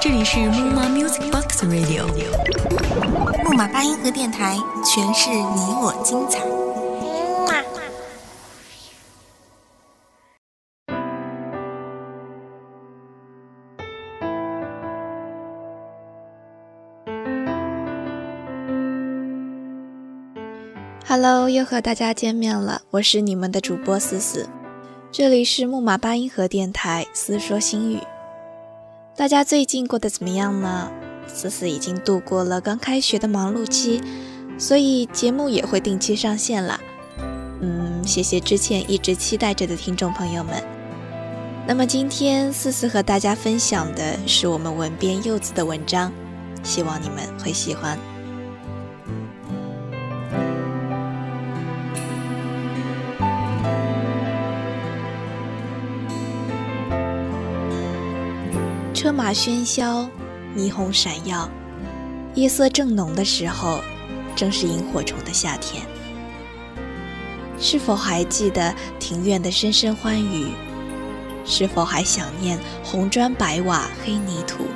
这里是木马 Music Box Radio，木马八音盒电台，诠释你我精彩。Hello，又和大家见面了，我是你们的主播思思，这里是木马八音盒电台，思说心语。大家最近过得怎么样呢？思思已经度过了刚开学的忙碌期，所以节目也会定期上线了。嗯，谢谢之前一直期待着的听众朋友们。那么今天思思和大家分享的是我们文编柚子的文章，希望你们会喜欢。车马喧嚣，霓虹闪耀，夜色正浓的时候，正是萤火虫的夏天。是否还记得庭院的声声欢愉？是否还想念红砖白瓦黑泥土？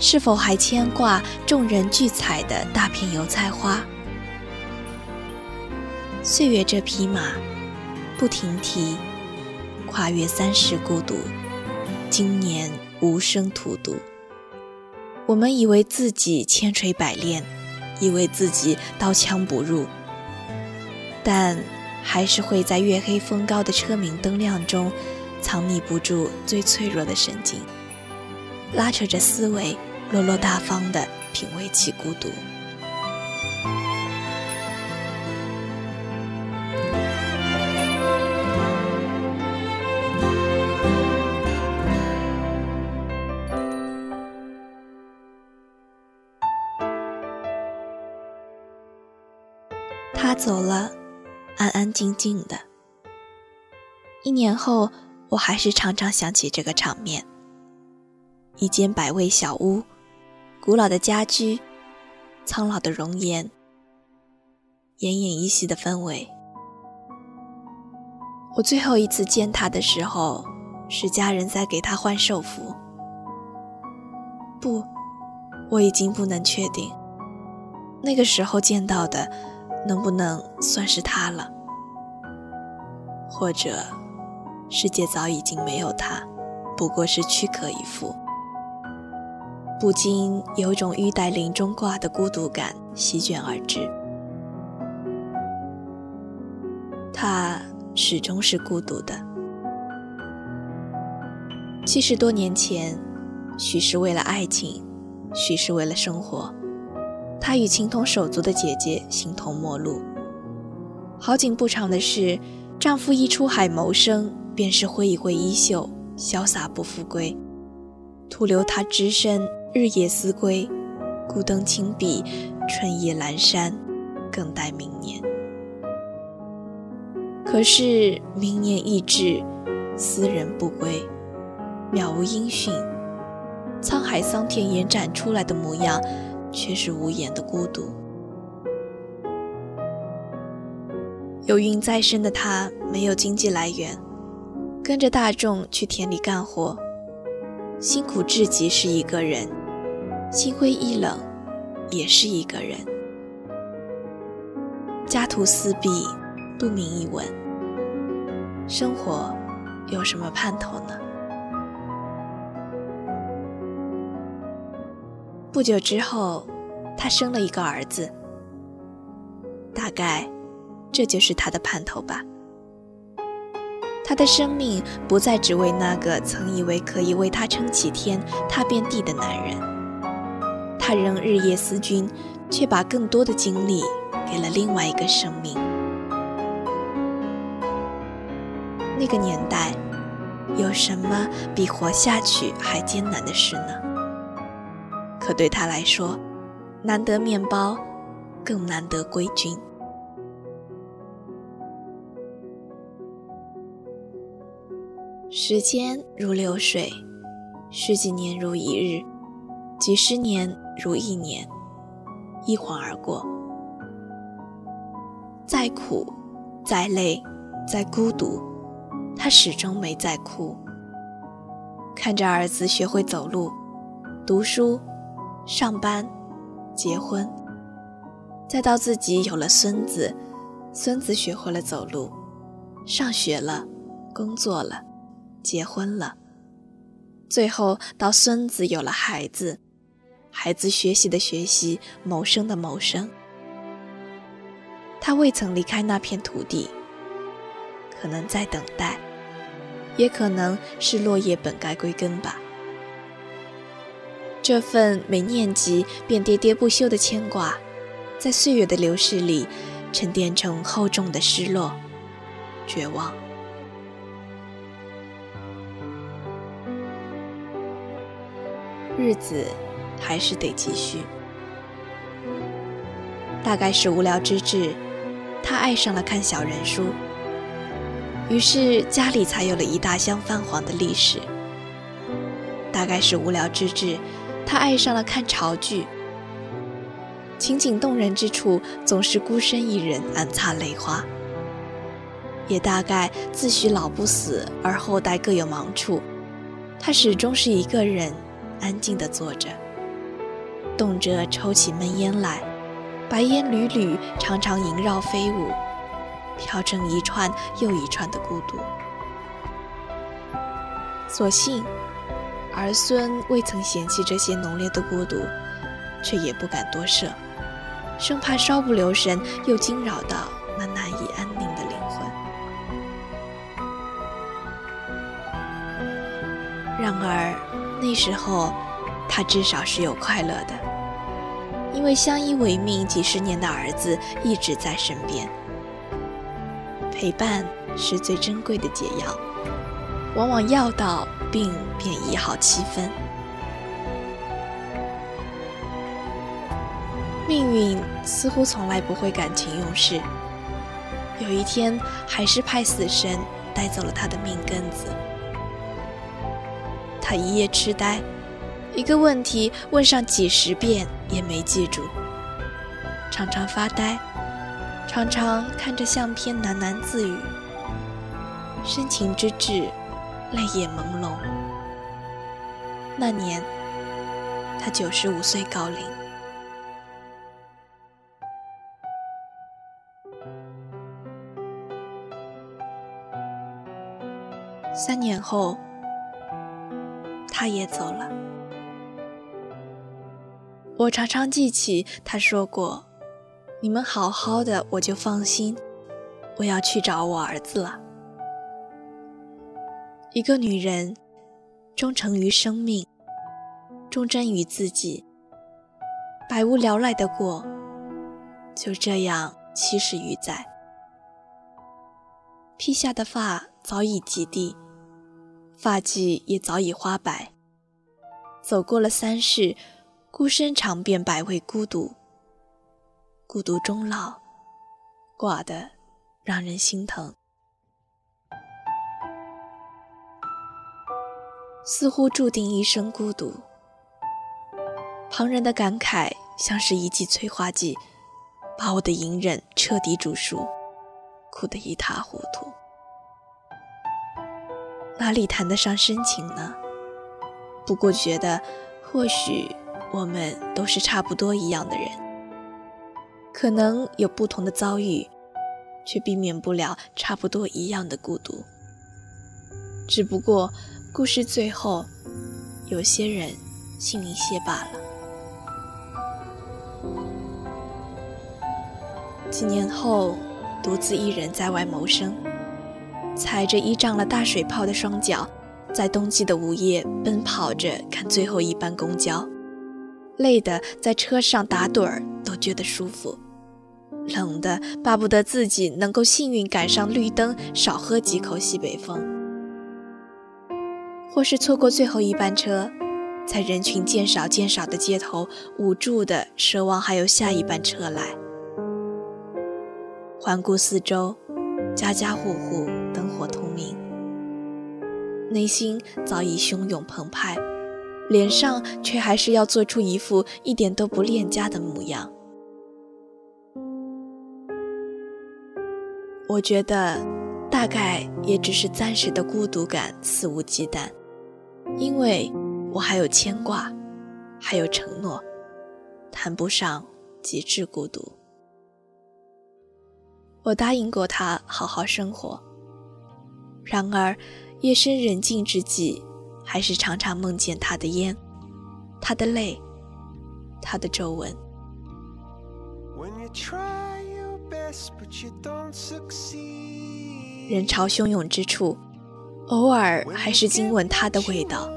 是否还牵挂众人聚采的大片油菜花？岁月这匹马，不停蹄，跨越三世孤独，今年。无声荼毒。我们以为自己千锤百炼，以为自己刀枪不入，但还是会在月黑风高的车鸣灯亮中，藏匿不住最脆弱的神经，拉扯着思维，落落大方的品味起孤独。走了，安安静静的。一年后，我还是常常想起这个场面：一间百味小屋，古老的家居，苍老的容颜，奄奄一息的氛围。我最后一次见他的时候，是家人在给他换寿服。不，我已经不能确定，那个时候见到的。能不能算是他了？或者，世界早已经没有他，不过是躯壳一副。不禁有种玉带林中挂的孤独感席卷而至。他始终是孤独的。七十多年前，许是为了爱情，许是为了生活。她与情同手足的姐姐形同陌路。好景不长的是，丈夫一出海谋生，便是挥一挥衣袖，潇洒不复归，徒留她只身日夜思归。孤灯轻笔，春意阑珊，更待明年。可是明年易至，思人不归，渺无音讯，沧海桑田延展出来的模样。却是无言的孤独。有孕在身的她没有经济来源，跟着大众去田里干活，辛苦至极是一个人，心灰意冷也是一个人。家徒四壁，不名一文，生活有什么盼头呢？不久之后，她生了一个儿子。大概，这就是她的盼头吧。她的生命不再只为那个曾以为可以为她撑起天、踏遍地的男人。她仍日夜思君，却把更多的精力给了另外一个生命。那个年代，有什么比活下去还艰难的事呢？可对他来说，难得面包，更难得归军。时间如流水，十几年如一日，几十年如一年，一晃而过。再苦，再累，再孤独，他始终没再哭，看着儿子学会走路、读书、上班、结婚，再到自己有了孙子，孙子学会了走路、上学了、工作了、结婚了，最后到孙子有了孩子，孩子学习的学习、谋生的谋生。他未曾离开那片土地，可能在等待。也可能是落叶本该归根吧。这份每念及便喋喋不休的牵挂，在岁月的流逝里沉淀成厚重的失落、绝望。日子还是得继续。大概是无聊之至，他爱上了看小人书。于是家里才有了一大箱泛黄的历史。大概是无聊之至，他爱上了看潮剧。情景动人之处，总是孤身一人暗擦泪花。也大概自诩老不死，而后代各有忙处，他始终是一个人，安静地坐着，动辄抽起闷烟来，白烟缕缕，常常萦绕飞舞。飘成一串又一串的孤独。所幸，儿孙未曾嫌弃这些浓烈的孤独，却也不敢多涉，生怕稍不留神又惊扰到那难以安宁的灵魂。然而那时候，他至少是有快乐的，因为相依为命几十年的儿子一直在身边。陪伴是最珍贵的解药，往往药到病便医好七分。命运似乎从来不会感情用事，有一天还是派死神带走了他的命根子。他一夜痴呆，一个问题问上几十遍也没记住，常常发呆。常常看着相片喃喃自语，深情之至，泪眼朦胧。那年，他九十五岁高龄。三年后，他也走了。我常常记起他说过。你们好好的，我就放心。我要去找我儿子了。一个女人，忠诚于生命，忠贞于自己，百无聊赖的过，就这样七十余载。披下的发早已及地，发髻也早已花白。走过了三世，孤身尝遍百味孤独。孤独终老，寡的让人心疼。似乎注定一生孤独。旁人的感慨像是一剂催化剂，把我的隐忍彻底煮熟，哭得一塌糊涂。哪里谈得上深情呢？不过觉得，或许我们都是差不多一样的人。可能有不同的遭遇，却避免不了差不多一样的孤独。只不过，故事最后，有些人幸运些罢了。几年后，独自一人在外谋生，踩着依仗了大水泡的双脚，在冬季的午夜奔跑着看最后一班公交，累得在车上打盹儿都觉得舒服。冷的巴不得自己能够幸运赶上绿灯，少喝几口西北风；或是错过最后一班车，在人群渐少渐少的街头，无助的奢望还有下一班车来。环顾四周，家家户户灯火通明，内心早已汹涌澎湃，脸上却还是要做出一副一点都不恋家的模样。我觉得，大概也只是暂时的孤独感肆无忌惮，因为我还有牵挂，还有承诺，谈不上极致孤独。我答应过他好好生活，然而夜深人静之际，还是常常梦见他的烟，他的泪，他的皱纹。人潮汹涌之处，偶尔还是惊闻他的味道。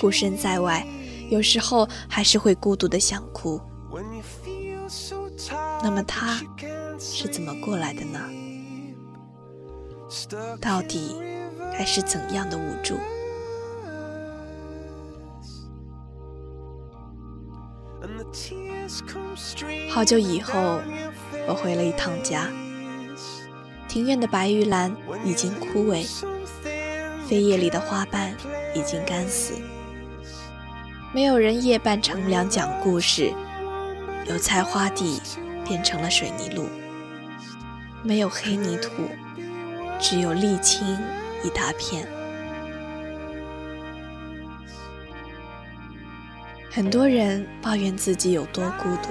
孤身在外，有时候还是会孤独的想哭。那么他是怎么过来的呢？到底该是怎样的无助？好久以后，我回了一趟家。庭院的白玉兰已经枯萎，飞叶里的花瓣已经干死。没有人夜半乘凉讲故事，油菜花地变成了水泥路。没有黑泥土，只有沥青一大片。很多人抱怨自己有多孤独，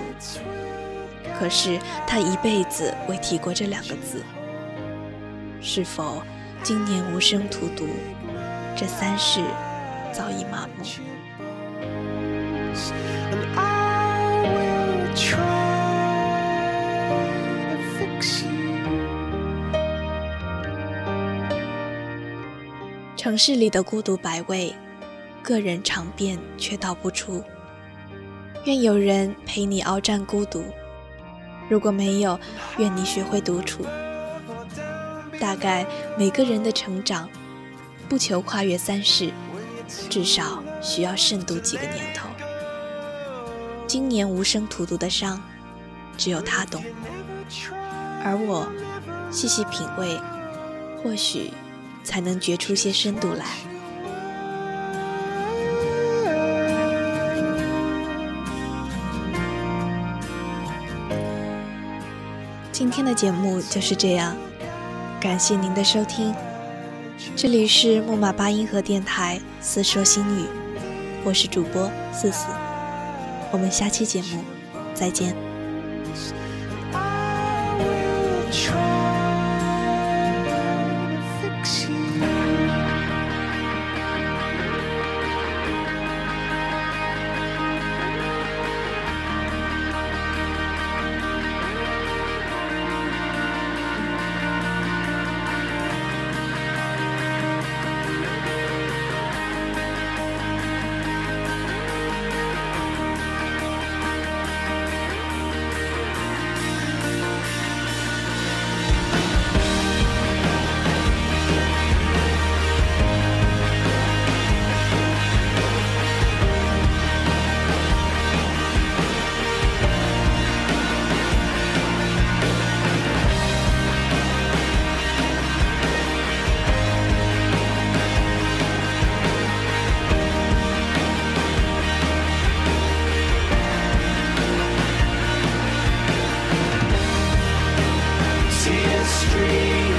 可是他一辈子未提过这两个字。是否今年无声荼毒？这三世早已麻木。城市里的孤独百味，个人尝遍却道不出。愿有人陪你鏖战孤独，如果没有，愿你学会独处。大概每个人的成长，不求跨越三世，至少需要慎读几个年头。今年无声荼毒的伤，只有他懂，而我细细品味，或许才能觉出些深度来。今天的节目就是这样。感谢您的收听，这里是木马八音盒电台四说心语，我是主播四四，我们下期节目再见。street.